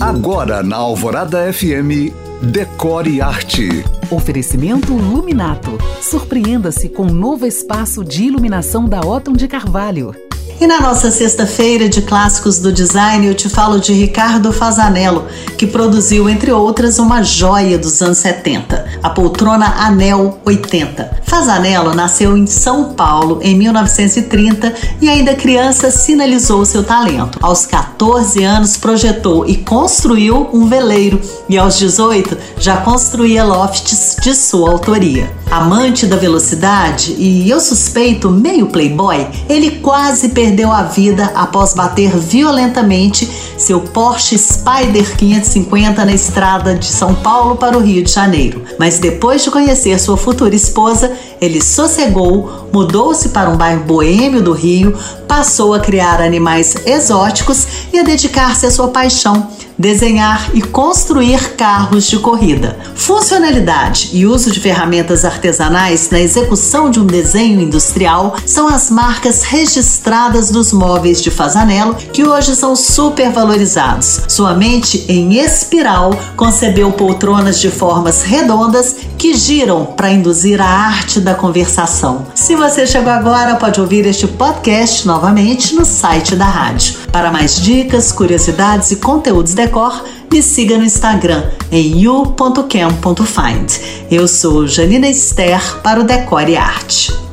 Agora na Alvorada FM, Decore Arte. Oferecimento Luminato. Surpreenda-se com um novo espaço de iluminação da Otton de Carvalho. E na nossa sexta-feira de clássicos do design, eu te falo de Ricardo Fazanello, que produziu, entre outras, uma joia dos anos 70, a poltrona Anel 80. Fazanello nasceu em São Paulo em 1930 e ainda criança sinalizou seu talento. Aos 14 anos projetou e construiu um veleiro e aos 18 já construía lofts de sua autoria. Amante da velocidade e eu suspeito meio playboy, ele quase perdeu a vida após bater violentamente seu Porsche Spider 550 na estrada de São Paulo para o Rio de Janeiro. Mas depois de conhecer sua futura esposa, ele sossegou, mudou-se para um bairro boêmio do Rio, passou a criar animais exóticos e a dedicar-se à sua paixão, desenhar e construir carros de corrida. Funcionalidade e uso de ferramentas artesanais na execução de um desenho industrial são as marcas registradas dos móveis de Fazanello que hoje são super valorizados. Sua mente em espiral concebeu poltronas de formas redondas que giram para induzir a arte da conversação. Se você chegou agora, pode ouvir este podcast novamente no site da rádio. Para mais dicas, curiosidades e conteúdos decor, me siga no Instagram em you.cam.find. Eu sou Janina Esther para o Decore Arte.